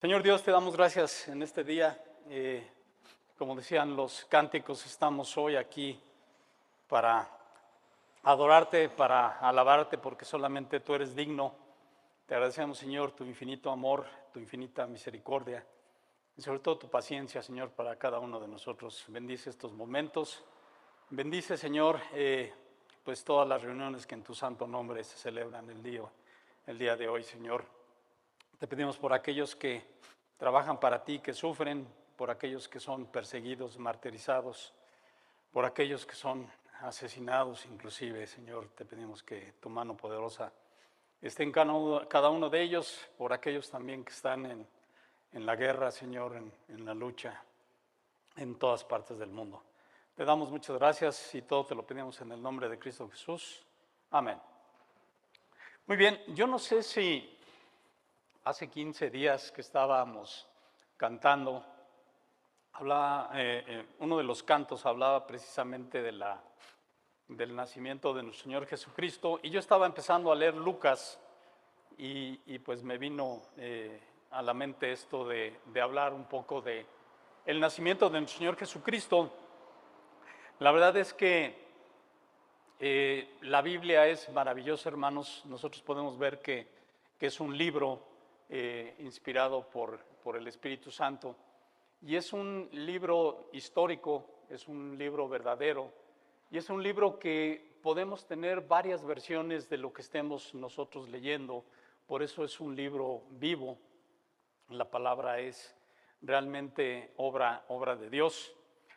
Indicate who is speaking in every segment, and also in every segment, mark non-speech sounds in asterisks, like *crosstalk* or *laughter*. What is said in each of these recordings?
Speaker 1: Señor Dios, te damos gracias en este día. Eh, como decían los cánticos, estamos hoy aquí para adorarte, para alabarte, porque solamente tú eres digno. Te agradecemos, Señor, tu infinito amor, tu infinita misericordia y sobre todo tu paciencia, Señor, para cada uno de nosotros. Bendice estos momentos. Bendice, Señor, eh, pues todas las reuniones que en tu santo nombre se celebran el día, el día de hoy, Señor. Te pedimos por aquellos que trabajan para ti, que sufren, por aquellos que son perseguidos, martirizados, por aquellos que son asesinados inclusive, Señor, te pedimos que tu mano poderosa esté en cada uno de ellos, por aquellos también que están en, la guerra, Señor, en, en la lucha, en todas partes del mundo. Te damos muchas gracias y todo te lo pedimos en el nombre de Cristo Jesús. Amén. Muy bien, yo no sé si hace 15 días que estábamos cantando, hablaba, eh, eh, uno de los cantos hablaba precisamente de la, del nacimiento de nuestro Señor Jesucristo y yo estaba empezando a leer Lucas y, pues me vino eh, a la mente esto de, de, hablar un poco de el nacimiento de nuestro Señor Jesucristo. La verdad es que la Biblia es maravillosa, hermanos. Nosotros podemos ver que, que es un libro eh, inspirado por, por el Espíritu Santo. Y es un libro histórico, es un libro verdadero, y es un libro que podemos tener varias versiones de lo que estemos nosotros leyendo. Por eso es un libro vivo. La palabra es realmente obra, obra de Dios.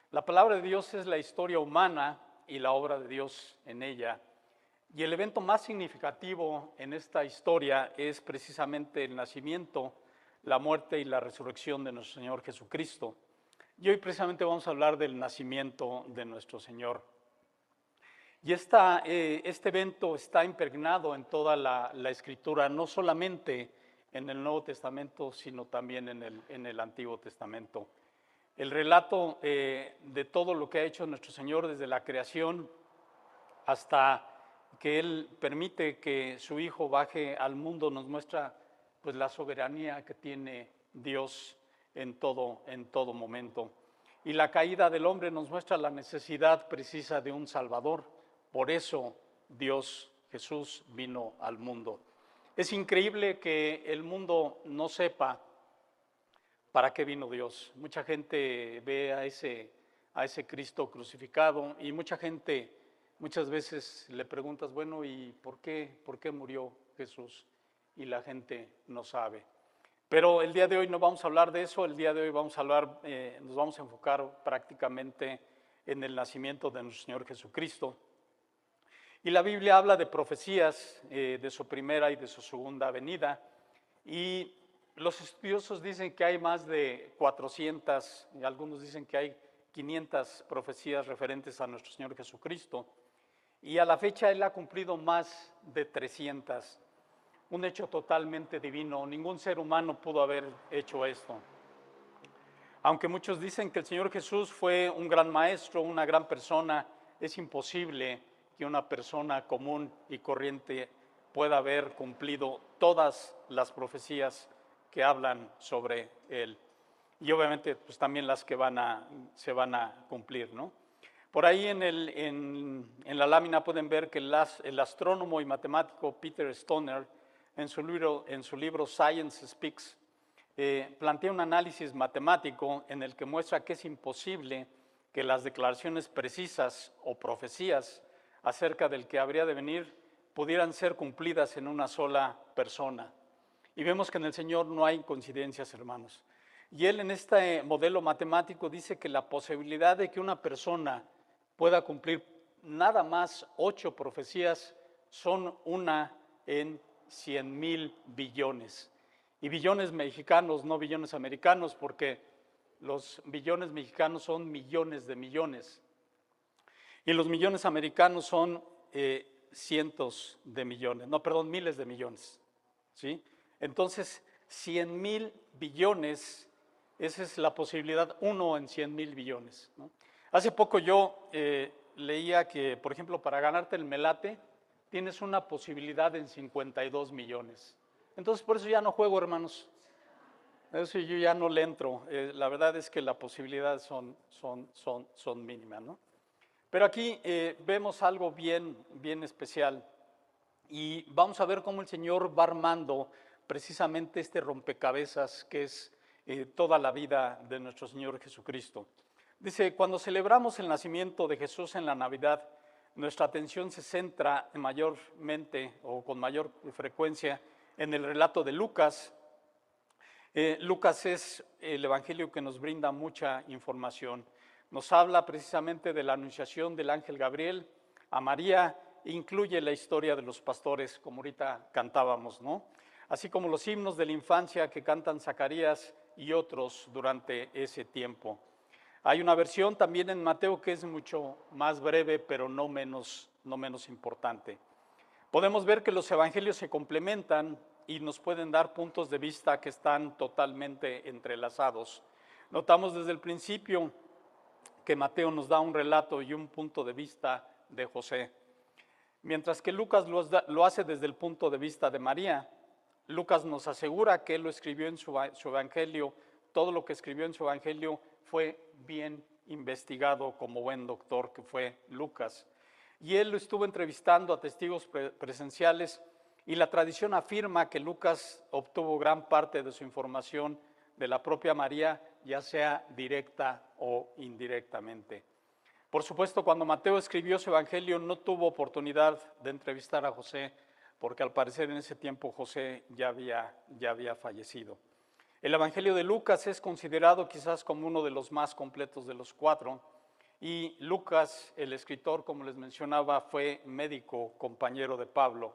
Speaker 1: La palabra de Dios es la historia humana y la obra de Dios en ella y el evento más significativo en esta historia es precisamente el nacimiento, la muerte y la resurrección de nuestro Señor Jesucristo. Y hoy precisamente vamos a hablar del nacimiento de nuestro Señor. Y esta, eh, este evento está impregnado en toda la, escritura, no solamente en el Nuevo Testamento, sino también en el, en el Antiguo Testamento. El relato eh, de todo lo que ha hecho nuestro Señor desde la creación hasta que Él permite que su Hijo baje al mundo nos muestra pues la soberanía que tiene Dios en todo, en todo momento. Y la caída del hombre nos muestra la necesidad precisa de un Salvador. Por eso Dios Jesús vino al mundo. Es increíble que el mundo no sepa para qué vino Dios. Mucha gente ve a ese, a ese Cristo crucificado y mucha gente Muchas veces le preguntas, bueno, ¿y por qué, por qué murió Jesús? Y la gente no sabe. Pero el día de hoy no vamos a hablar de eso, el día de hoy vamos a hablar, eh, nos vamos a enfocar prácticamente en el nacimiento de nuestro Señor Jesucristo. Y la Biblia habla de profecías eh, de su primera y de su segunda venida. Y los estudiosos dicen que hay más de 400, y algunos dicen que hay 500 profecías referentes a nuestro Señor Jesucristo y a la fecha él ha cumplido más de 300. Un hecho totalmente divino. Ningún ser humano pudo haber hecho esto. Aunque muchos dicen que el Señor Jesús fue un gran maestro, una gran persona, es imposible que una persona común y corriente pueda haber cumplido todas las profecías que hablan sobre él. Y obviamente pues también las que van a, se van a cumplir, ¿no? Por ahí en, el, en, la lámina pueden ver que el, astrónomo y matemático Peter Stoner, en su libro, en su libro Science Speaks, eh, plantea un análisis matemático en el que muestra que es imposible que las declaraciones precisas o profecías acerca del que habría de venir pudieran ser cumplidas en una sola persona. Y vemos que en el Señor no hay coincidencias, hermanos. Y él en este modelo matemático dice que la posibilidad de que una persona pueda cumplir nada más ocho profecías son una en cien mil billones. Y billones mexicanos, no billones americanos, porque los billones mexicanos son millones de millones. Y los millones americanos son eh, cientos de millones, no, perdón, miles de millones. ¿sí? Entonces, cien mil billones, esa es la posibilidad, uno en cien mil billones. Hace poco yo eh, leía que, por ejemplo, para ganarte el melate tienes una posibilidad en 52 millones. Entonces, por eso ya no juego, hermanos. Eso yo ya no le entro. Eh, la verdad es que las posibilidades son, son, son, son mínimas, ¿no? Pero aquí eh, vemos algo bien, bien especial y vamos a ver cómo el Señor va armando precisamente este rompecabezas que es toda la vida de nuestro Señor Jesucristo. Dice, cuando celebramos el nacimiento de Jesús en la Navidad, nuestra atención se centra mayormente o con mayor frecuencia en el relato de Lucas. Eh, Lucas es el evangelio que nos brinda mucha información. Nos habla precisamente de la anunciación del ángel Gabriel a María, incluye la historia de los pastores, como ahorita cantábamos, ¿no? Así como los himnos de la infancia que cantan Zacarías y otros durante ese tiempo. Hay una versión también en Mateo que es mucho más breve, pero no menos, no menos importante. Podemos ver que los evangelios se complementan y nos pueden dar puntos de vista que están totalmente entrelazados. Notamos desde el principio que Mateo nos da un relato y un punto de vista de José, mientras que Lucas lo, hace desde el punto de vista de María. Lucas nos asegura que él lo escribió en su, su evangelio, todo lo que escribió en su evangelio fue bien investigado como buen doctor que fue Lucas. Y él lo estuvo entrevistando a testigos presenciales y la tradición afirma que Lucas obtuvo gran parte de su información de la propia María, ya sea directa o indirectamente. Por supuesto, cuando Mateo escribió su evangelio no tuvo oportunidad de entrevistar a José, porque al parecer en ese tiempo José ya había, ya había fallecido. El evangelio de Lucas es considerado quizás como uno de los más completos de los cuatro, y Lucas, el escritor, como les mencionaba, fue médico, compañero de Pablo.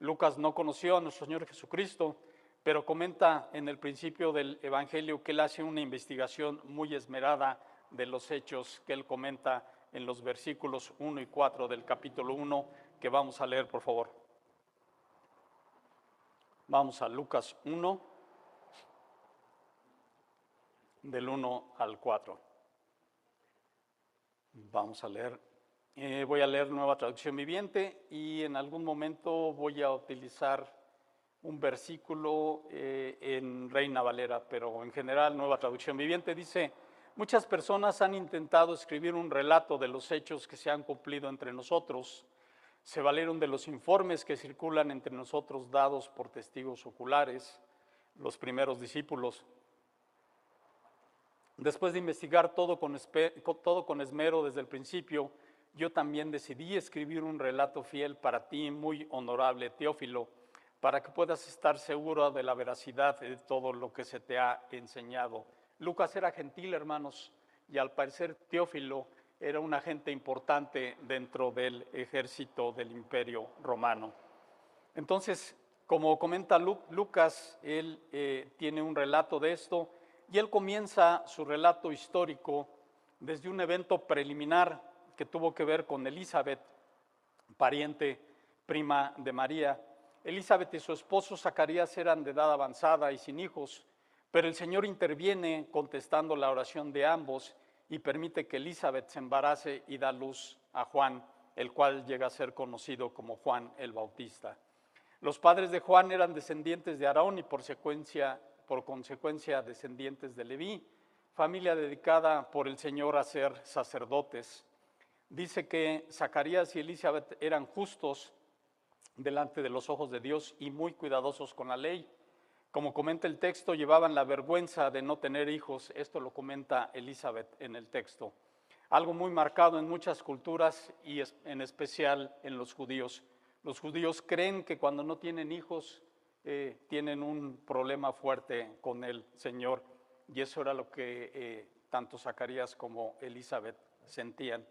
Speaker 1: Lucas no conoció a nuestro Señor Jesucristo, pero comenta en el principio del Evangelio que él hace una investigación muy esmerada de los hechos que él comenta en los versículos 1 y 4 del capítulo 1 que vamos a leer, por favor. Vamos a Lucas 1, del 1 al 4. Vamos a leer. Eh, voy a leer nueva traducción viviente y en algún momento voy a utilizar un versículo eh, en Reina Valera, pero en general Nueva Traducción Viviente dice, muchas personas han intentado escribir un relato de los hechos que se han cumplido entre nosotros, se valieron de los informes que circulan entre nosotros dados por testigos oculares, los primeros discípulos. Después de investigar todo con, todo con esmero desde el principio, yo también decidí escribir un relato fiel para ti, muy honorable Teófilo, para que puedas estar seguro de la veracidad de todo lo que se te ha enseñado. Lucas era gentil, hermanos, y al parecer Teófilo era un agente importante dentro del ejército del imperio romano. Entonces, como comenta Lucas, él eh, tiene un relato de esto y él comienza su relato histórico desde un evento preliminar que tuvo que ver con Elizabeth, pariente prima de María, Elizabeth y su esposo Zacarías eran de edad avanzada y sin hijos, pero el Señor interviene contestando la oración de ambos y permite que Elizabeth se embarace y da luz a Juan, el cual llega a ser conocido como Juan el Bautista. Los padres de Juan eran descendientes de Aarón y por, por consecuencia descendientes de Leví, familia dedicada por el Señor a ser sacerdotes. Dice que Zacarías y Elizabeth eran justos delante de los ojos de Dios y muy cuidadosos con la ley. Como comenta el texto, llevaban la vergüenza de no tener hijos. Esto lo comenta Elizabeth en el texto. Algo muy marcado en muchas culturas y en especial en los judíos. Los judíos creen que cuando no tienen hijos eh, tienen un problema fuerte con el Señor. Y eso era lo que eh, tanto Zacarías como Elizabeth sentían.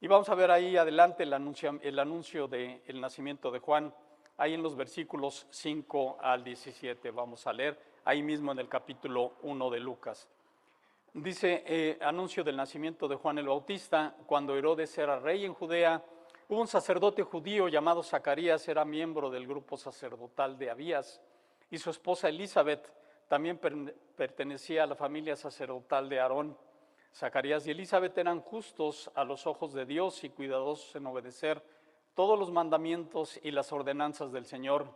Speaker 1: Y vamos a ver ahí adelante el anuncio, el anuncio del nacimiento de Juan, ahí en los versículos 5 al 17, vamos a leer, ahí mismo en el capítulo 1 de Lucas. Dice, eh, anuncio del nacimiento de Juan el Bautista, cuando Herodes era rey en Judea, hubo un sacerdote judío llamado Zacarías, era miembro del grupo sacerdotal de Abías, y su esposa Elizabeth también pertenecía a la familia sacerdotal de Aarón. Zacarías y Elizabeth eran justos a los ojos de Dios y cuidadosos en obedecer todos los mandamientos y las ordenanzas del Señor.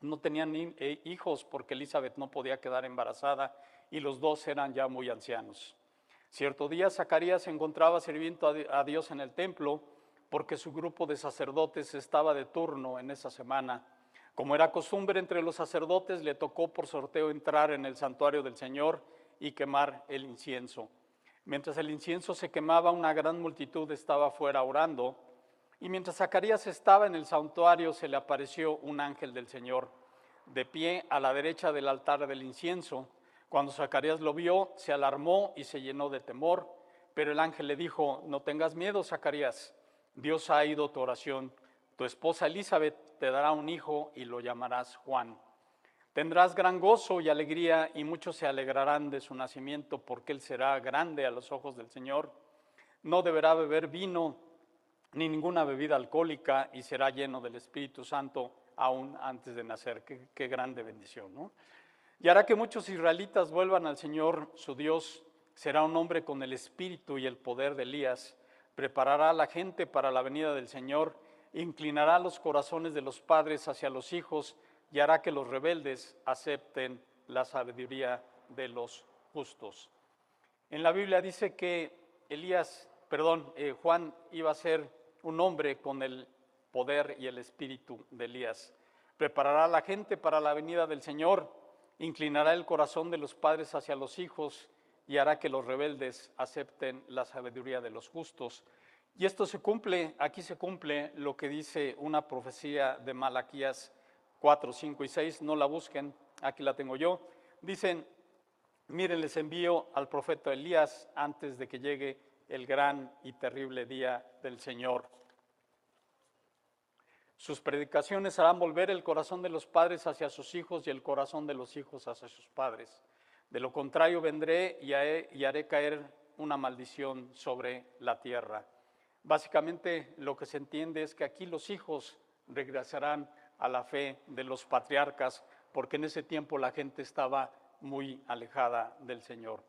Speaker 1: no tenían eh, hijos porque Elizabeth no podía quedar embarazada y los dos eran ya muy ancianos. Cierto día Zacarías se encontraba sirviendo a Dios en el templo porque su grupo de sacerdotes estaba de turno en esa semana. Como era costumbre entre los sacerdotes, le tocó por sorteo entrar en el santuario del Señor y quemar el incienso. Mientras el incienso se quemaba, una gran multitud estaba fuera orando, y mientras Zacarías estaba en el santuario, se le apareció un ángel del Señor, de pie a la derecha del altar del incienso. Cuando Zacarías lo vio, se alarmó y se llenó de temor, pero el ángel le dijo, no tengas miedo, Zacarías, Dios ha oído tu oración, tu esposa Elizabeth te dará un hijo y lo llamarás Juan. Tendrás gran gozo y alegría y muchos se alegrarán de su nacimiento porque él será grande a los ojos del Señor. No deberá beber vino ni ninguna bebida alcohólica y será lleno del Espíritu Santo aún antes de nacer. Qué, qué grande bendición, ¿no? y hará que muchos israelitas vuelvan al Señor su Dios. Será un hombre con el espíritu y el poder de Elías. Preparará a la gente para la venida del Señor, inclinará los corazones de los padres hacia los hijos y hará que los rebeldes acepten la sabiduría de los justos. En la Biblia dice que Elías, perdón, eh, Juan iba a ser un hombre con el poder y el espíritu de Elías. Preparará a la gente para la venida del Señor inclinará el corazón de los padres hacia los hijos y hará que los rebeldes acepten la sabiduría de los justos. Y esto se cumple, aquí se cumple lo que dice una profecía de Malaquías 4, 5 y 6, no la busquen, aquí la tengo yo. Dicen, miren, les envío al profeta Elías antes de que llegue el gran y terrible día del Señor. Sus predicaciones harán volver el corazón de los padres hacia sus hijos y el corazón de los hijos hacia sus padres. De lo contrario, vendré y haré, caer una maldición sobre la tierra. Básicamente lo que se entiende es que aquí los hijos regresarán a la fe de los patriarcas, porque en ese tiempo la gente estaba muy alejada del Señor.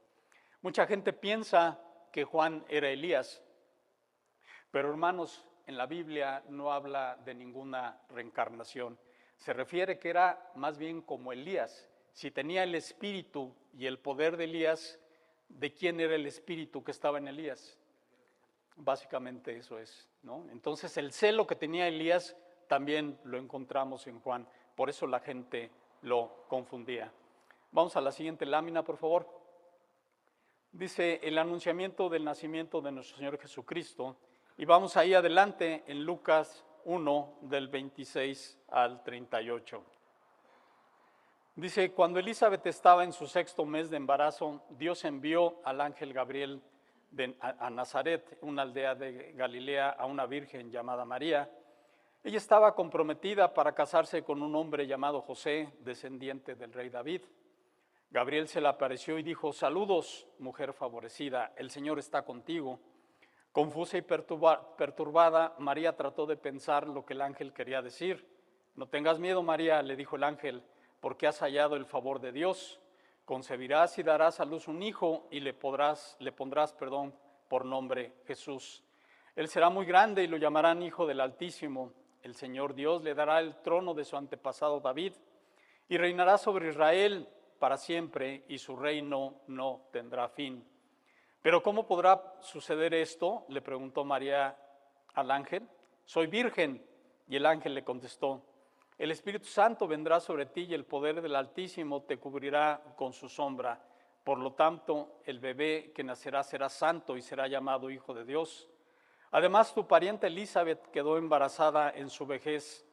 Speaker 1: Mucha gente piensa que Juan era Elías, pero hermanos, en la Biblia no habla de ninguna reencarnación. Se refiere que era más bien como Elías. Si tenía el espíritu y el poder de Elías, ¿de quién era el espíritu que estaba en Elías? Básicamente eso es, ¿no? Entonces el celo que tenía Elías también lo encontramos en Juan. Por eso la gente lo confundía. Vamos a la siguiente lámina, por favor. Dice el anunciamiento del nacimiento de nuestro Señor Jesucristo y vamos ahí adelante en Lucas 1 del 26 al 38. Dice, cuando Elizabeth estaba en su sexto mes de embarazo, Dios envió al ángel Gabriel a, Nazaret, una aldea de Galilea, a una virgen llamada María. Ella estaba comprometida para casarse con un hombre llamado José, descendiente del rey David. Gabriel se le apareció y dijo, saludos, mujer favorecida, el Señor está contigo. Confusa y perturbada, María trató de pensar lo que el ángel quería decir. No tengas miedo, María, le dijo el ángel, porque has hallado el favor de Dios. Concebirás y darás a luz un hijo y le, podrás, le pondrás perdón por nombre Jesús. Él será muy grande y lo llamarán Hijo del Altísimo. El Señor Dios le dará el trono de su antepasado David y reinará sobre Israel para siempre y su reino no tendrá fin. Pero ¿cómo podrá suceder esto? Le preguntó María al ángel. Soy virgen. Y el ángel le contestó, el Espíritu Santo vendrá sobre ti y el poder del Altísimo te cubrirá con su sombra. Por lo tanto, el bebé que nacerá será santo y será llamado Hijo de Dios. Además, tu pariente Elizabeth quedó embarazada en su vejez.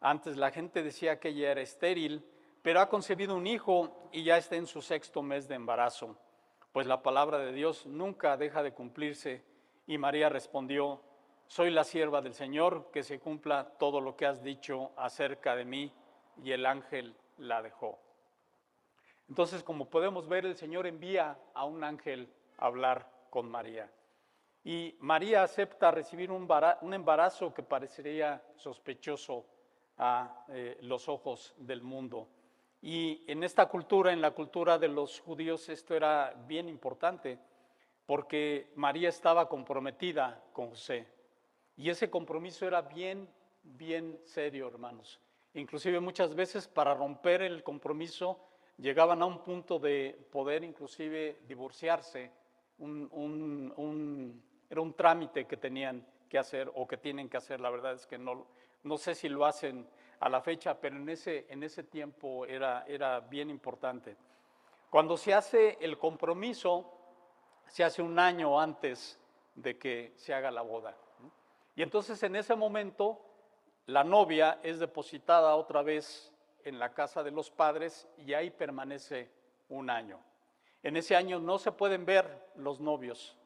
Speaker 1: Antes la gente decía que ella era estéril, pero ha concebido un hijo y ya está en su sexto mes de embarazo pues la palabra de Dios nunca deja de cumplirse. Y María respondió, soy la sierva del Señor, que se cumpla todo lo que has dicho acerca de mí. Y el ángel la dejó. Entonces, como podemos ver, el Señor envía a un ángel a hablar con María. Y María acepta recibir un, embarazo que parecería sospechoso a eh, los ojos del mundo. Y en esta cultura, en la cultura de los judíos, esto era bien importante, porque María estaba comprometida con José. Y ese compromiso era bien, bien serio, hermanos. Inclusive muchas veces para romper el compromiso llegaban a un punto de poder inclusive divorciarse. era un trámite que tenían que hacer o que tienen que hacer. La verdad es que no, no sé si lo hacen a la fecha, pero en ese, en ese tiempo era, era bien importante. Cuando se hace el compromiso, se hace un año antes de que se haga la boda. Y entonces en ese momento la novia es depositada otra vez en la casa de los padres y ahí permanece un año. En ese año no se pueden ver los novios.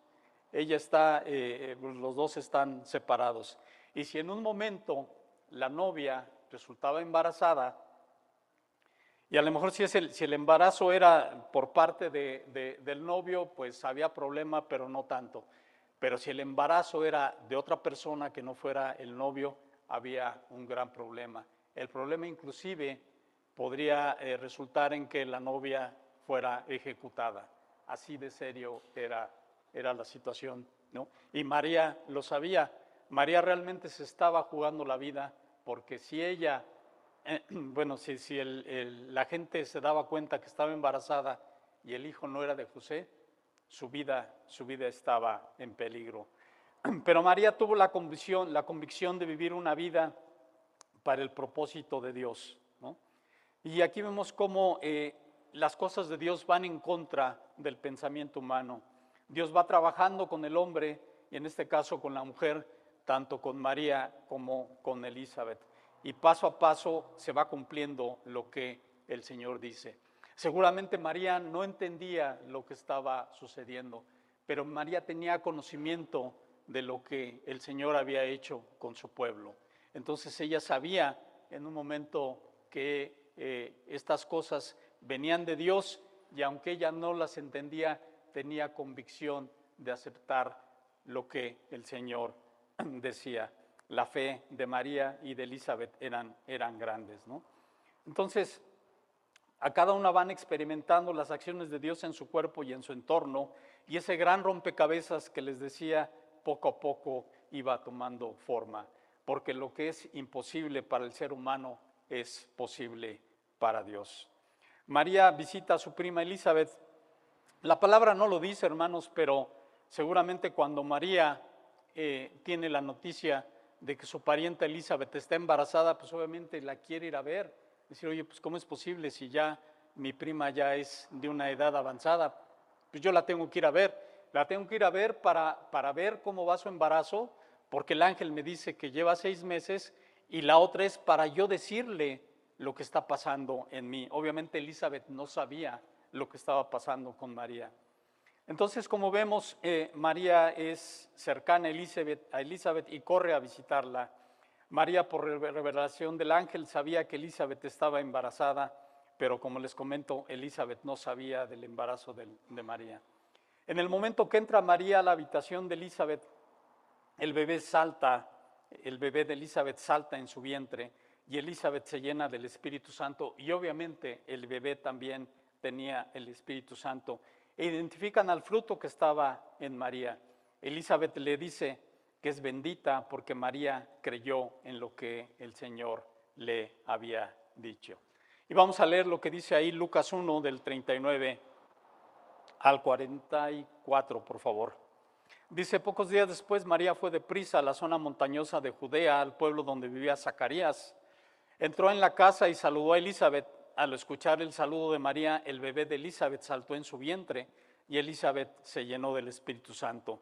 Speaker 1: Ella está, eh, los dos están separados. Y si en un momento la novia resultaba embarazada, y a lo mejor si el embarazo era por parte del novio, pues había problema, pero no tanto. Pero si el embarazo era de otra persona que no fuera el novio, había un gran problema. El problema inclusive podría eh, resultar en que la novia fuera ejecutada. Así de serio era, era la situación. ¿no? Y María lo sabía. María realmente se estaba jugando la vida porque si ella, *clears throat* bueno, si, si la gente se daba cuenta que estaba embarazada y el hijo no era de José, su vida, su vida estaba en peligro. *clears throat* Pero María tuvo la convicción, la convicción de vivir una vida para el propósito de Dios. Y aquí vemos cómo eh, las cosas de Dios van en contra del pensamiento humano. Dios va trabajando con el hombre y en este caso con la mujer, tanto con María como con Elizabeth. Y paso a paso se va cumpliendo lo que el Señor dice. Seguramente María no entendía lo que estaba sucediendo, pero María tenía conocimiento de lo que el Señor había hecho con su pueblo. Entonces ella sabía en un momento que eh, estas cosas venían de Dios y aunque ella no las entendía, tenía convicción de aceptar lo que el Señor decía. La fe de María y de Elizabeth eran, eran grandes. ¿no? Entonces, a cada una van experimentando las acciones de Dios en su cuerpo y en su entorno, y ese gran rompecabezas que les decía poco a poco iba tomando forma, porque lo que es imposible para el ser humano es posible para Dios. María visita a su prima Elizabeth. La palabra no lo dice, hermanos, pero seguramente cuando María eh, tiene la noticia de que su parienta Elizabeth está embarazada, pues obviamente la quiere ir a ver decir, oye, pues ¿cómo es posible si ya mi prima ya es de una edad avanzada? Pues yo la tengo que ir a ver, la tengo que ir a ver para, para ver cómo va su embarazo, porque el ángel me dice que lleva seis meses y la otra es para yo decirle lo que está pasando en mí. Obviamente Elizabeth no sabía lo que estaba pasando con María. Entonces, como vemos, eh, María es cercana a Elizabeth, a Elizabeth y corre a visitarla. María, por revelación del ángel, sabía que Elizabeth estaba embarazada, pero como les comento, Elizabeth no sabía del embarazo de, María. En el momento que entra María a la habitación de Elizabeth, el bebé salta, el bebé de Elizabeth salta en su vientre y Elizabeth se llena del Espíritu Santo y obviamente el bebé también tenía el Espíritu Santo. E identifican al fruto que estaba en María. Elizabeth le dice, que es bendita porque María creyó en lo que el Señor le había dicho. Y vamos a leer lo que dice ahí Lucas 1 del 39 al 44, por favor. Dice, pocos días después María fue deprisa a la zona montañosa de Judea, al pueblo donde vivía Zacarías. Entró en la casa y saludó a Elizabeth. Al escuchar el saludo de María, el bebé de Elizabeth saltó en su vientre y Elizabeth se llenó del Espíritu Santo.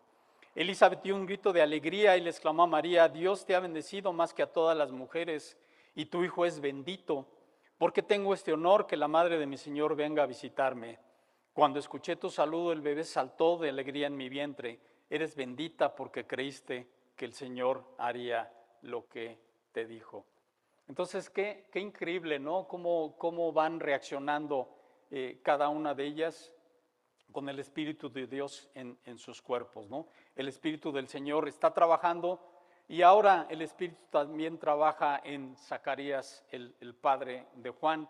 Speaker 1: Elizabeth dio un grito de alegría y le exclamó a María, Dios te ha bendecido más que a todas las mujeres y tu hijo es bendito, porque tengo este honor que la madre de mi Señor venga a visitarme. Cuando escuché tu saludo, el bebé saltó de alegría en mi vientre. Eres bendita porque creíste que el Señor haría lo que te dijo. Entonces, qué, qué increíble, ¿no? Cómo, cómo van reaccionando eh, cada una de ellas con el Espíritu de Dios en, sus cuerpos, ¿no? El Espíritu del Señor está trabajando y ahora el Espíritu también trabaja en Zacarías, el, padre de Juan,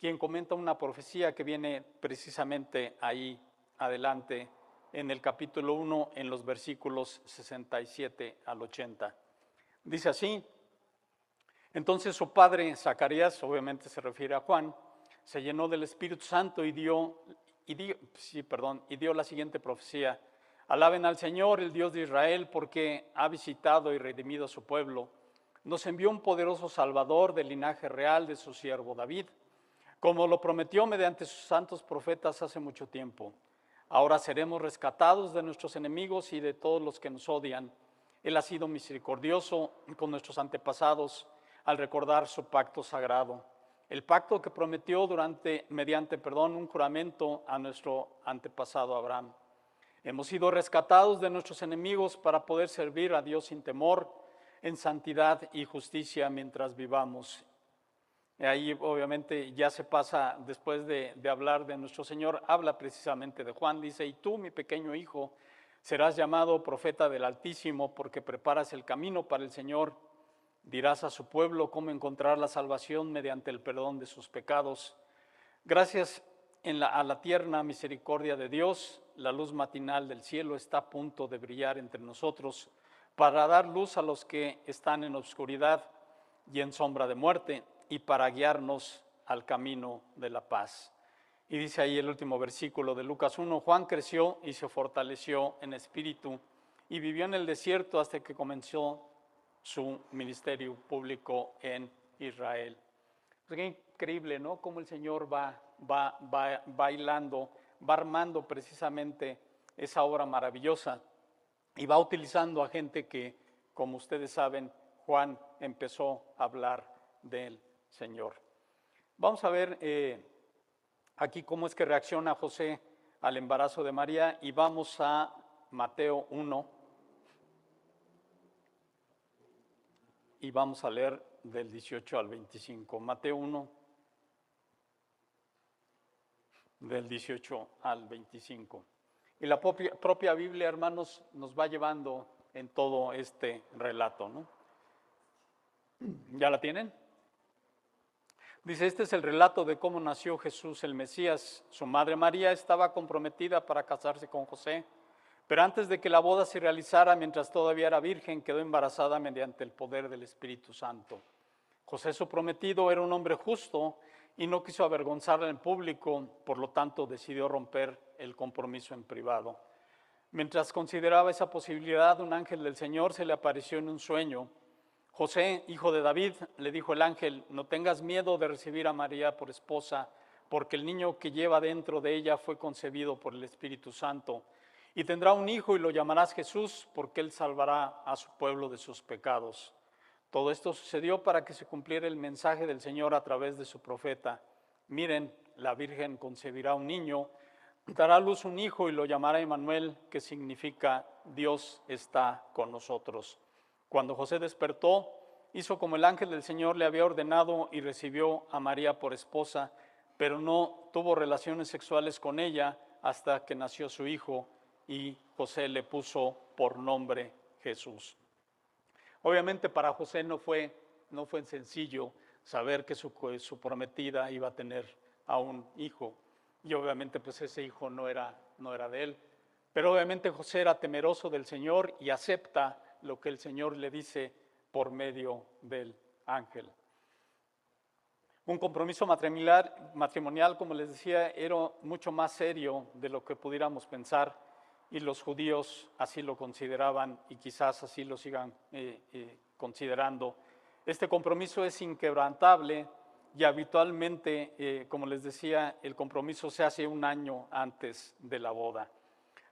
Speaker 1: quien comenta una profecía que viene precisamente ahí adelante en el capítulo 1, en los versículos 67 al 80. Dice así, Entonces su padre, Zacarías, obviamente se refiere a Juan, se llenó del Espíritu Santo y dio, y dio, sí, perdón, y dio la siguiente profecía. Alaben al Señor, el Dios de Israel, porque ha visitado y redimido a su pueblo. Nos envió un poderoso Salvador del linaje real de su siervo David, como lo prometió mediante sus santos profetas hace mucho tiempo. Ahora seremos rescatados de nuestros enemigos y de todos los que nos odian. Él ha sido misericordioso con nuestros antepasados al recordar su pacto sagrado el pacto que prometió durante, mediante perdón, un juramento a nuestro antepasado Abraham. Hemos sido rescatados de nuestros enemigos para poder servir a Dios sin temor, en santidad y justicia mientras vivamos. Ahí obviamente ya se pasa, después de, de hablar de nuestro Señor, habla precisamente de Juan, dice, y tú, mi pequeño hijo, serás llamado profeta del Altísimo porque preparas el camino para el Señor Dirás a su pueblo cómo encontrar la salvación mediante el perdón de sus pecados. Gracias a la tierna misericordia de Dios, la luz matinal del cielo está a punto de brillar entre nosotros para dar luz a los que están en oscuridad y en sombra de muerte y para guiarnos al camino de la paz. Y dice ahí el último versículo de Lucas 1, Juan creció y se fortaleció en espíritu y vivió en el desierto hasta que comenzó su ministerio público en Israel. Es increíble, ¿no? Cómo el Señor va, va, va bailando, va armando precisamente esa obra maravillosa y va utilizando a gente que, como ustedes saben, Juan empezó a hablar del Señor. Vamos a ver eh, aquí cómo es que reacciona José al embarazo de María y vamos a Mateo 1, y vamos a leer del 18 al 25. Mateo 1, del 18 al 25. Y la propia, propia, Biblia, hermanos, nos va llevando en todo este relato, ¿no? ¿Ya la tienen? Dice, este es el relato de cómo nació Jesús el Mesías. Su madre María estaba comprometida para casarse con José pero antes de que la boda se realizara, mientras todavía era virgen, quedó embarazada mediante el poder del Espíritu Santo. José, su prometido, era un hombre justo y no quiso avergonzarla en público, por lo tanto decidió romper el compromiso en privado. Mientras consideraba esa posibilidad, un ángel del Señor se le apareció en un sueño. José, hijo de David, le dijo el ángel, no tengas miedo de recibir a María por esposa, porque el niño que lleva dentro de ella fue concebido por el Espíritu Santo y tendrá un hijo y lo llamarás Jesús porque él salvará a su pueblo de sus pecados. Todo esto sucedió para que se cumpliera el mensaje del Señor a través de su profeta. Miren, la Virgen concebirá un niño, dará a luz un hijo y lo llamará Emanuel, que significa Dios está con nosotros. Cuando José despertó, hizo como el ángel del Señor le había ordenado y recibió a María por esposa, pero no tuvo relaciones sexuales con ella hasta que nació su hijo y José le puso por nombre Jesús. Obviamente para José no fue, no fue sencillo saber que su, su prometida iba a tener a un hijo y obviamente pues ese hijo no era, no era de él. Pero obviamente José era temeroso del Señor y acepta lo que el Señor le dice por medio del ángel. Un compromiso matrimonial, matrimonial, como les decía, era mucho más serio de lo que pudiéramos pensar y los judíos así lo consideraban y quizás así lo sigan eh, eh, considerando. Este compromiso es inquebrantable y habitualmente, eh, como les decía, el compromiso se hace un año antes de la boda.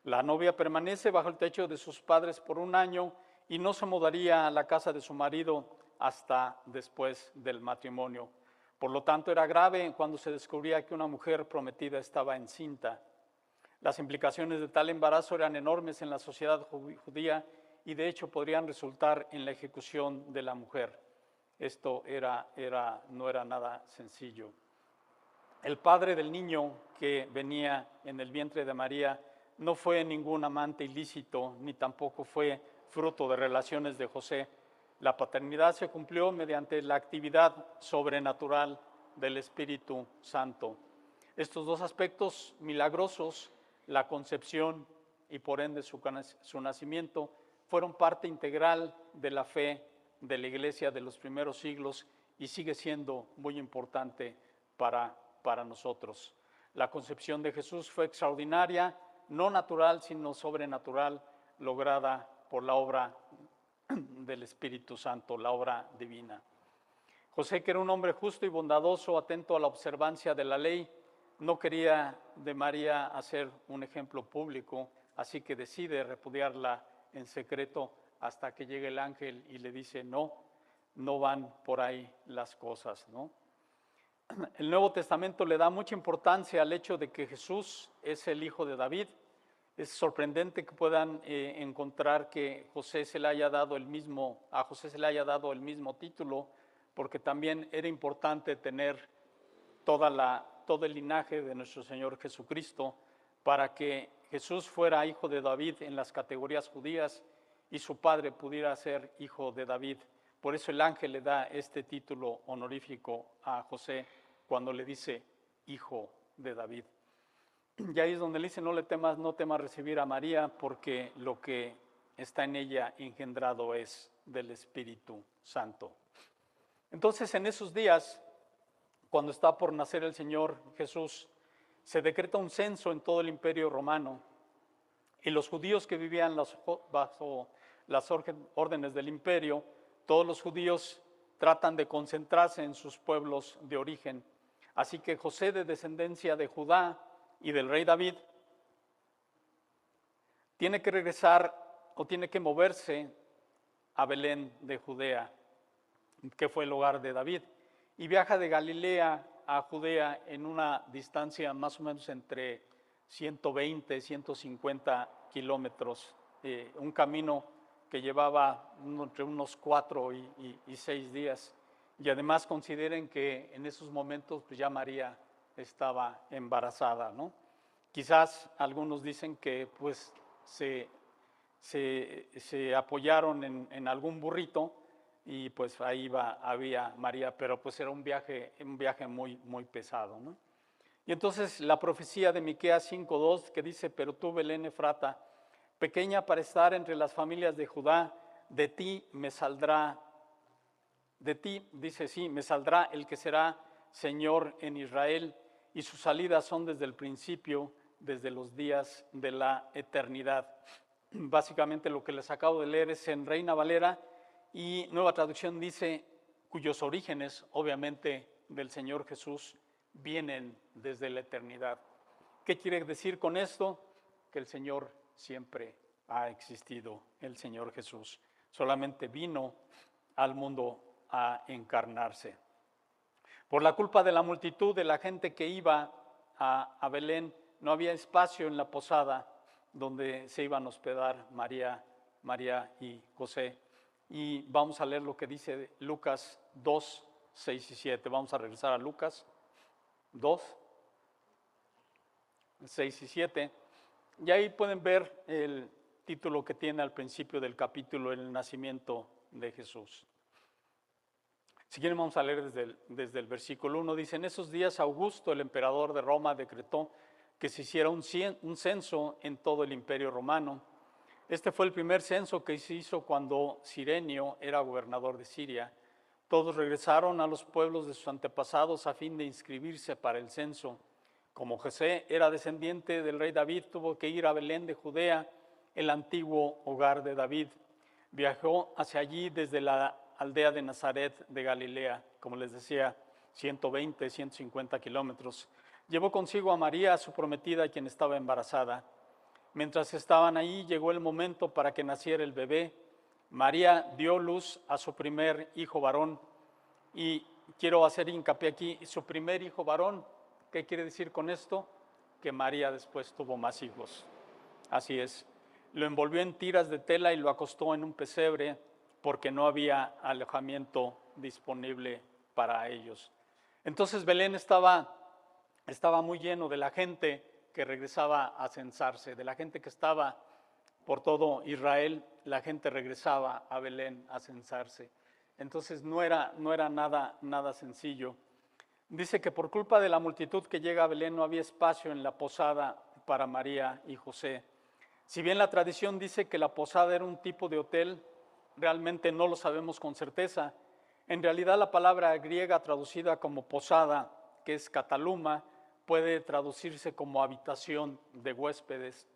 Speaker 1: La novia permanece bajo el techo de sus padres por un año y no se mudaría a la casa de su marido hasta después del matrimonio. Por lo tanto, era grave cuando se descubría que una mujer prometida estaba encinta. Las implicaciones de tal embarazo eran enormes en la sociedad judía y de hecho podrían resultar en la ejecución de la mujer. Esto era, era, no era nada sencillo. El padre del niño que venía en el vientre de María no fue ningún amante ilícito, ni tampoco fue fruto de relaciones de José. La paternidad se cumplió mediante la actividad sobrenatural del Espíritu Santo. Estos dos aspectos milagrosos la concepción y por ende su, nacimiento fueron parte integral de la fe de la iglesia de los primeros siglos y sigue siendo muy importante para, para nosotros. La concepción de Jesús fue extraordinaria, no natural, sino sobrenatural, lograda por la obra del Espíritu Santo, la obra divina. José, que era un hombre justo y bondadoso, atento a la observancia de la ley, no quería de María hacer un ejemplo público, así que decide repudiarla en secreto hasta que llegue el ángel y le dice, no, no van por ahí las cosas, ¿no? El Nuevo Testamento le da mucha importancia al hecho de que Jesús es el hijo de David. Es sorprendente que puedan eh, encontrar que José se le haya dado el mismo, a José se le haya dado el mismo título, porque también era importante tener toda la, todo el linaje de nuestro Señor Jesucristo para que Jesús fuera hijo de David en las categorías judías y su padre pudiera ser hijo de David. Por eso el ángel le da este título honorífico a José cuando le dice hijo de David. Y ahí es donde le dice, no le temas, no temas recibir a María, porque lo que está en ella engendrado es del Espíritu Santo. Entonces, en esos días, cuando está por nacer el Señor Jesús, se decreta un censo en todo el imperio romano y los judíos que vivían bajo las órdenes del imperio, todos los judíos tratan de concentrarse en sus pueblos de origen. Así que José, de descendencia de Judá y del rey David, tiene que regresar o tiene que moverse a Belén de Judea, que fue el hogar de David, y viaja de Galilea a Judea en una distancia más o menos entre 120, 150 kilómetros, eh, un camino que llevaba entre unos cuatro y, seis días. Y además consideren que en esos momentos pues ya María estaba embarazada, ¿no? Quizás algunos dicen que pues se, se, apoyaron en, en, algún burrito y pues ahí va, había María, pero pues era un viaje, un viaje muy, muy pesado, ¿no? Y entonces la profecía de Miqueas 5.2 que dice, pero tú Belén Efrata, pequeña para estar entre las familias de Judá, de ti me saldrá, de ti, dice sí, me saldrá el que será Señor en Israel, y sus salidas son desde el principio, desde los días de la eternidad. *clears throat* Básicamente lo que les acabo de leer es en Reina Valera y Nueva Traducción dice, cuyos orígenes, obviamente, del Señor Jesús vienen desde la eternidad. ¿Qué quiere decir con esto? Que el Señor siempre ha existido, el Señor Jesús. Solamente vino al mundo a encarnarse. Por la culpa de la multitud de la gente que iba a, Belén, no había espacio en la posada donde se iban a hospedar María, María y José. Y vamos a leer lo que dice Lucas 2, 6 y 7. Vamos a regresar a Lucas 2, 6 y 7. Y ahí pueden ver el título que tiene al principio del capítulo, el nacimiento de Jesús. Si quieren vamos a leer desde el, desde el versículo 1. Dice, en esos días Augusto, el emperador de Roma, decretó que se hiciera un, un censo en todo el imperio romano. Este fue el primer censo que se hizo cuando Sirenio era gobernador de Siria todos regresaron a los pueblos de sus antepasados a fin de inscribirse para el censo. Como José era descendiente del rey David, tuvo que ir a Belén de Judea, el antiguo hogar de David. Viajó hacia allí desde la aldea de Nazaret de Galilea, como les decía, 120, 150 kilómetros. Llevó consigo a María, su prometida, quien estaba embarazada. Mientras estaban ahí, llegó el momento para que naciera el bebé María dio luz a su primer hijo varón y quiero hacer hincapié aquí, su primer hijo varón, ¿qué quiere decir con esto? Que María después tuvo más hijos. Así es. Lo envolvió en tiras de tela y lo acostó en un pesebre porque no había alojamiento disponible para ellos. Entonces Belén estaba, estaba muy lleno de la gente que regresaba a censarse, de la gente que estaba por todo Israel, la gente regresaba a Belén a censarse. Entonces no era, no era nada, nada sencillo. Dice que por culpa de la multitud que llega a Belén no había espacio en la posada para María y José. Si bien la tradición dice que la posada era un tipo de hotel, realmente no lo sabemos con certeza. En realidad la palabra griega traducida como posada, que es cataluma, puede traducirse como habitación de huéspedes.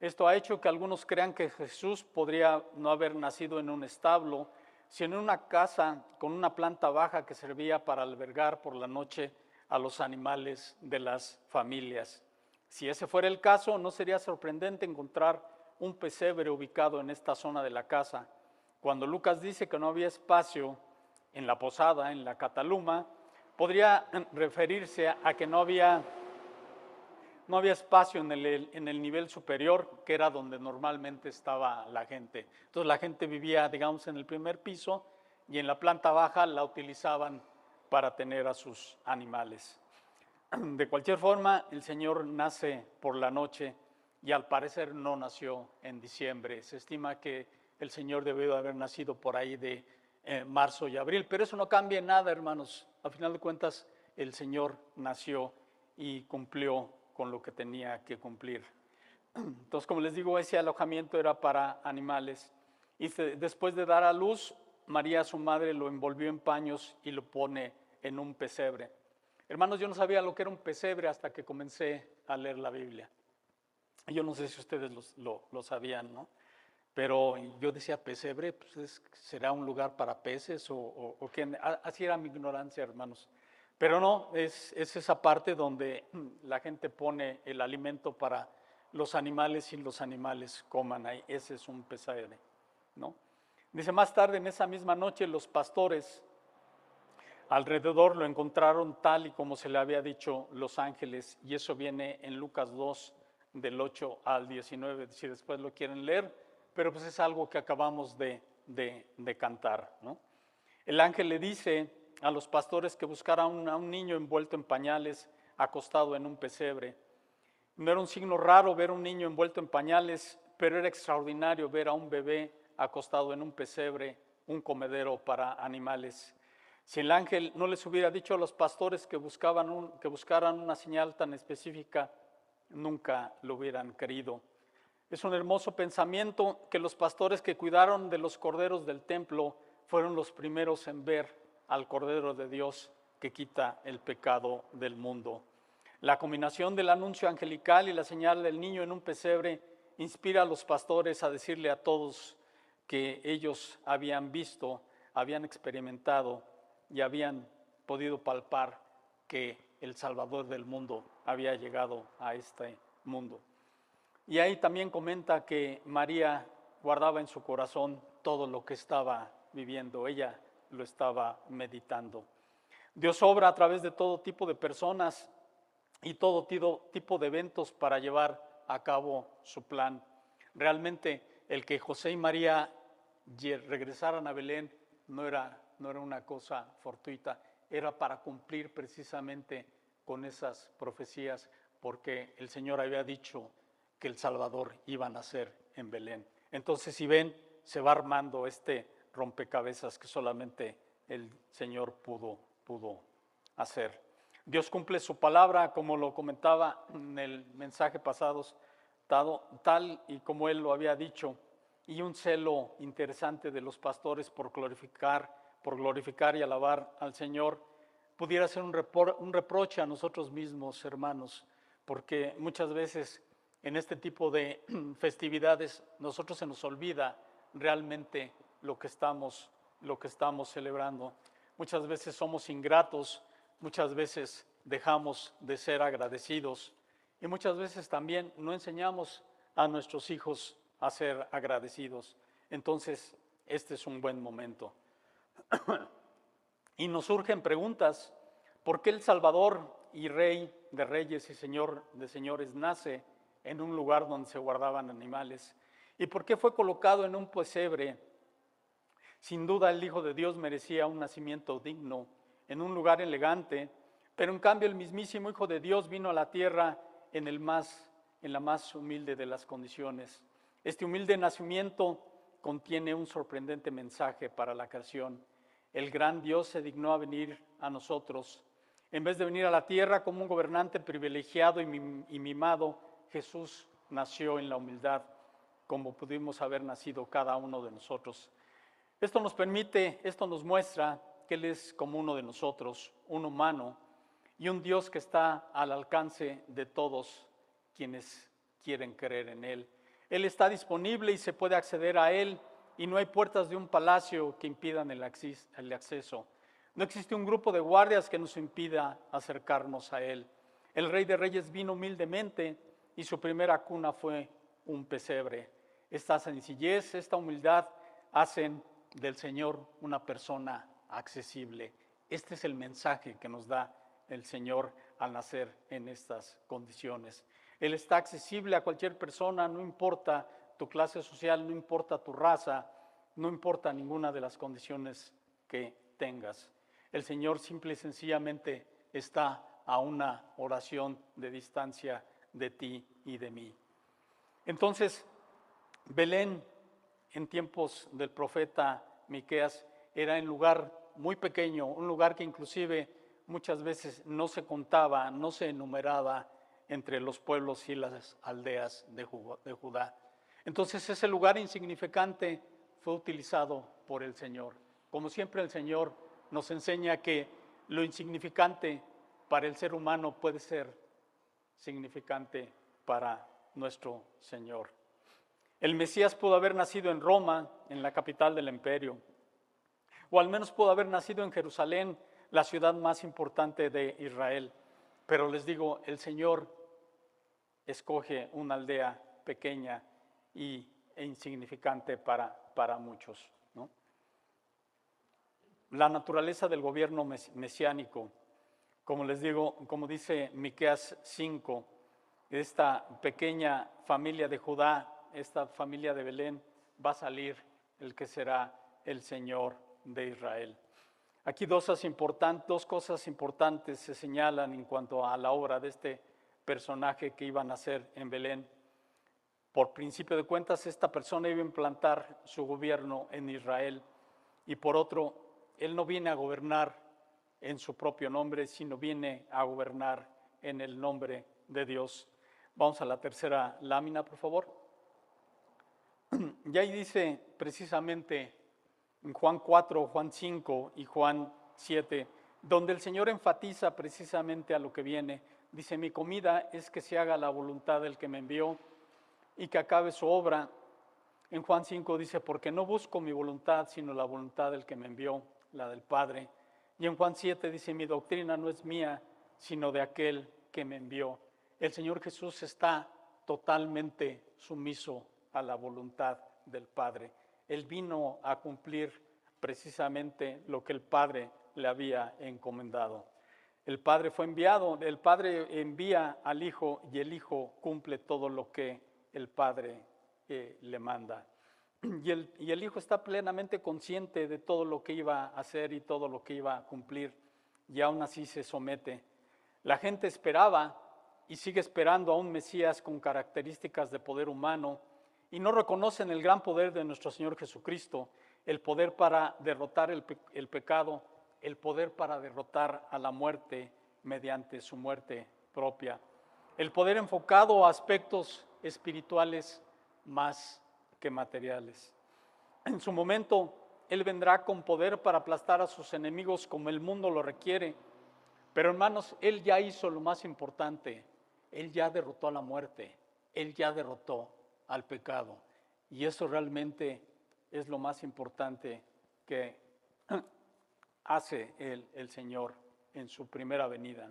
Speaker 1: Esto ha hecho que algunos crean que Jesús podría no haber nacido en un establo, sino en una casa con una planta baja que servía para albergar por la noche a los animales de las familias. Si ese fuera el caso, no sería sorprendente encontrar un pesebre ubicado en esta zona de la casa. Cuando Lucas dice que no había espacio en la posada, en la cataluma, podría referirse a que no había, no había espacio en el, en el nivel superior, que era donde normalmente estaba la gente. Entonces la gente vivía, digamos, en el primer piso y en la planta baja la utilizaban para tener a sus animales. *clears throat* De cualquier forma, el Señor nace por la noche y al parecer no nació en diciembre. Se estima que el Señor debió haber nacido por ahí de eh, marzo y abril, pero eso no cambia nada, hermanos. A final de cuentas, el Señor nació y cumplió con lo que tenía que cumplir. *clears throat* Entonces, como les digo, ese alojamiento era para animales. Y después de dar a luz, María, su madre, lo envolvió en paños y lo pone en un pesebre. Hermanos, yo no sabía lo que era un pesebre hasta que comencé a leer la Biblia. Yo no sé si ustedes lo sabían, ¿no? Pero yo decía, pesebre, pues ¿será un lugar para peces o, o, Así era mi ignorancia, hermanos. Pero no, es, es, esa parte donde *clears throat* la gente pone el alimento para los animales y los animales coman ahí. Ese es un pesebre, ¿no? Dice, más tarde en esa misma noche los pastores alrededor lo encontraron tal y como se le había dicho los ángeles, y eso viene en Lucas 2, del 8 al 19, si después lo quieren leer pero pues es algo que acabamos de, cantar. El ángel le dice a los pastores que buscaran a un niño envuelto en pañales, acostado en un pesebre. No era un signo raro ver a un niño envuelto en pañales, pero era extraordinario ver a un bebé acostado en un pesebre, un comedero para animales. Si el ángel no les hubiera dicho a los pastores que, buscaban que buscaran una señal tan específica, nunca lo hubieran querido. Es un hermoso pensamiento que los pastores que cuidaron de los corderos del templo fueron los primeros en ver al Cordero de Dios que quita el pecado del mundo. La combinación del anuncio angelical y la señal del niño en un pesebre inspira a los pastores a decirle a todos que ellos habían visto, habían experimentado y habían podido palpar que el Salvador del mundo había llegado a este mundo. Y ahí también comenta que María guardaba en su corazón todo lo que estaba viviendo, ella lo estaba meditando. Dios obra a través de todo tipo de personas y todo tipo de eventos para llevar a cabo su plan. Realmente el que José y María regresaran a Belén no era, no era una cosa fortuita, era para cumplir precisamente con esas profecías, porque el Señor había dicho que el Salvador iba a nacer en Belén. Entonces, si ven, se va armando este rompecabezas que solamente el Señor pudo, pudo hacer. Dios cumple su palabra, como lo comentaba en el mensaje pasado, tal y como Él lo había dicho, y un celo interesante de los pastores por glorificar, por glorificar y alabar al Señor, pudiera ser un, un reproche a nosotros mismos, hermanos, porque muchas veces en este tipo de *clears throat* festividades nosotros se nos olvida realmente lo que estamos, lo que estamos celebrando. Muchas veces somos ingratos, muchas veces dejamos de ser agradecidos y muchas veces también no enseñamos a nuestros hijos a ser agradecidos. Entonces, este es un buen momento. *clears throat* y nos surgen preguntas, ¿por qué el Salvador y Rey de Reyes y Señor de Señores nace en un lugar donde se guardaban animales. ¿Y por qué fue colocado en un pesebre? Sin duda el Hijo de Dios merecía un nacimiento digno, en un lugar elegante, pero en cambio el mismísimo Hijo de Dios vino a la tierra en, el más, en la más humilde de las condiciones. Este humilde nacimiento contiene un sorprendente mensaje para la creación. El gran Dios se dignó a venir a nosotros. En vez de venir a la tierra como un gobernante privilegiado y mimado, Jesús nació en la humildad, como pudimos haber nacido cada uno de nosotros. Esto nos permite, esto nos muestra que Él es como uno de nosotros, un humano y un Dios que está al alcance de todos quienes quieren creer en Él. Él está disponible y se puede acceder a Él y no hay puertas de un palacio que impidan el acceso. No existe un grupo de guardias que nos impida acercarnos a Él. El Rey de Reyes vino humildemente y su primera cuna fue un pesebre. Esta sencillez, esta humildad hacen del Señor una persona accesible. Este es el mensaje que nos da el Señor al nacer en estas condiciones. Él está accesible a cualquier persona, no importa tu clase social, no importa tu raza, no importa ninguna de las condiciones que tengas. El Señor simple y sencillamente está a una oración de distancia de ti y de mí. Entonces, Belén en tiempos del profeta Miqueas era un lugar muy pequeño, un lugar que inclusive muchas veces no se contaba, no se enumeraba entre los pueblos y las aldeas de Judá. Entonces ese lugar insignificante fue utilizado por el Señor. Como siempre el Señor nos enseña que lo insignificante para el ser humano puede ser significante para nuestro Señor. El Mesías pudo haber nacido en Roma, en la capital del imperio, o al menos pudo haber nacido en Jerusalén, la ciudad más importante de Israel. Pero les digo, el Señor escoge una aldea pequeña y, e insignificante para, para muchos. La naturaleza del gobierno mesiánico, como les digo, como dice Miqueas 5, esta pequeña familia de Judá esta familia de Belén va a salir el que será el Señor de Israel. Aquí dos cosas, importantes, dos cosas importantes se señalan en cuanto a la obra de este personaje que iba a nacer en Belén. Por principio de cuentas, esta persona iba a implantar su gobierno en Israel y por otro, él no viene a gobernar en su propio nombre, sino viene a gobernar en el nombre de Dios. Vamos a la tercera lámina, por favor. *clears throat* Y ahí dice precisamente en Juan 4, Juan 5 y Juan 7, donde el Señor enfatiza precisamente a lo que viene. Dice, mi comida es que se haga la voluntad del que me envió y que acabe su obra. En Juan 5 dice, porque no busco mi voluntad, sino la voluntad del que me envió, la del Padre. Y en Juan 7 dice, mi doctrina no es mía, sino de aquel que me envió. El Señor Jesús está totalmente sumiso a la voluntad del Padre. Él vino a cumplir precisamente lo que el Padre le había encomendado. El Padre fue enviado, el Padre envía al Hijo y el Hijo cumple todo lo que el Padre eh, le manda. Y el, el Hijo está plenamente consciente de todo lo que iba a hacer y todo lo que iba a cumplir, y aún así se somete. La gente esperaba y sigue esperando a un Mesías con características de poder humano, y no reconocen el gran poder de nuestro Señor Jesucristo, el poder para derrotar el, pecado, el poder para derrotar a la muerte mediante su muerte propia, el poder enfocado a aspectos espirituales más que materiales. En su momento, Él vendrá con poder para aplastar a sus enemigos como el mundo lo requiere. Pero hermanos, Él ya hizo lo más importante. Él ya derrotó a la muerte. Él ya derrotó al pecado. Y eso realmente es lo más importante que *clears throat* hace el, Señor en su primera venida.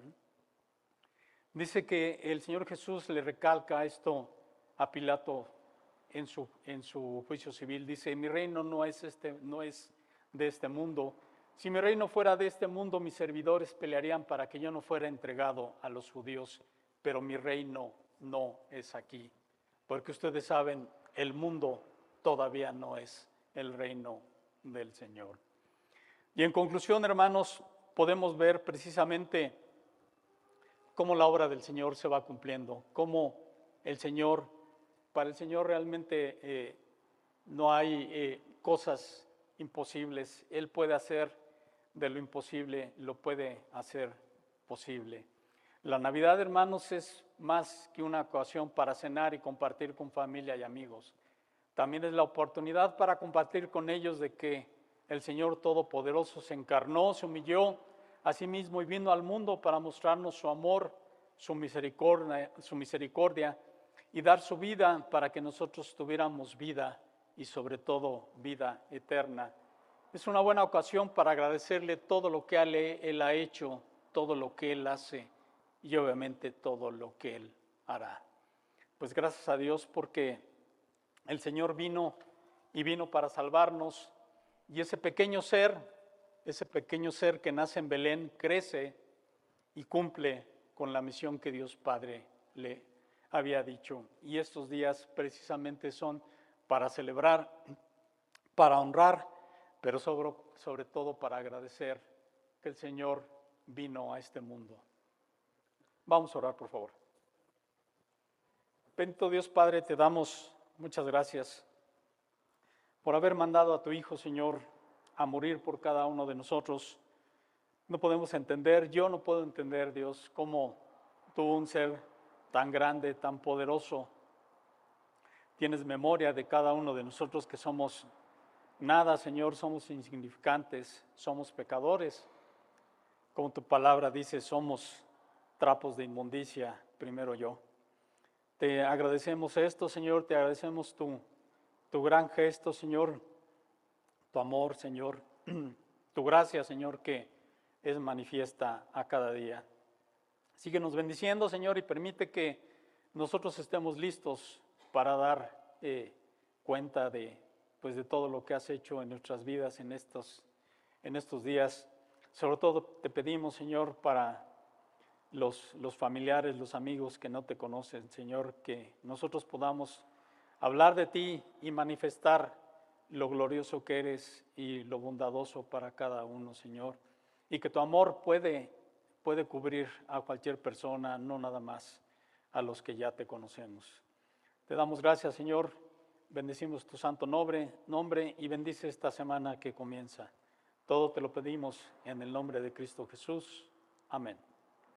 Speaker 1: Dice que el Señor Jesús le recalca esto a Pilato en su, en su juicio civil. Dice, mi reino no es, este, no es de este mundo. Si mi reino fuera de este mundo, mis servidores pelearían para que yo no fuera entregado a los judíos, pero mi reino no es aquí porque ustedes saben, el mundo todavía no es el reino del Señor. Y en conclusión, hermanos, podemos ver precisamente cómo la obra del Señor se va cumpliendo, cómo el Señor, para el Señor realmente eh, no hay eh, cosas imposibles. Él puede hacer de lo imposible, lo puede hacer posible. La Navidad, hermanos, es más que una ocasión para cenar y compartir con familia y amigos. También es la oportunidad para compartir con ellos de que el Señor Todopoderoso se encarnó, se humilló a sí mismo y vino al mundo para mostrarnos su amor, su misericordia, su misericordia y dar su vida para que nosotros tuviéramos vida y sobre todo vida eterna. Es una buena ocasión para agradecerle todo lo que Él ha hecho, todo lo que Él hace y obviamente todo lo que Él hará. Pues gracias a Dios porque el Señor vino y vino para salvarnos y ese pequeño ser, ese pequeño ser que nace en Belén, crece y cumple con la misión que Dios Padre le había dicho. Y estos días precisamente son para celebrar, para honrar, pero sobre, sobre todo para agradecer que el Señor vino a este mundo. Vamos a orar, por favor. Bendito Dios Padre, te damos muchas gracias por haber mandado a tu Hijo, Señor, a morir por cada uno de nosotros. No podemos entender, yo no puedo entender, Dios, cómo tú, un ser tan grande, tan poderoso, tienes memoria de cada uno de nosotros que somos nada, Señor, somos insignificantes, somos pecadores. Como tu palabra dice, somos trapos de inmundicia, primero yo. Te agradecemos esto, Señor, te agradecemos tu tu gran gesto, Señor, tu amor, Señor, *clears throat* tu gracia, Señor, que es manifiesta a cada día. Síguenos bendiciendo, Señor, y permite que nosotros estemos listos para dar eh, cuenta de, pues, de todo lo que has hecho en nuestras vidas en estos, en estos días. Sobre todo te pedimos, Señor, para los, los familiares, los amigos que no te conocen, Señor, que nosotros podamos hablar de ti y manifestar lo glorioso que eres y lo bondadoso para cada uno, Señor. Y que tu amor puede, puede cubrir a cualquier persona, no nada más a los que ya te conocemos. Te damos gracias, Señor. Bendecimos tu santo nombre, y bendice esta semana que comienza. Todo te lo pedimos en el nombre de Cristo Jesús. Amén.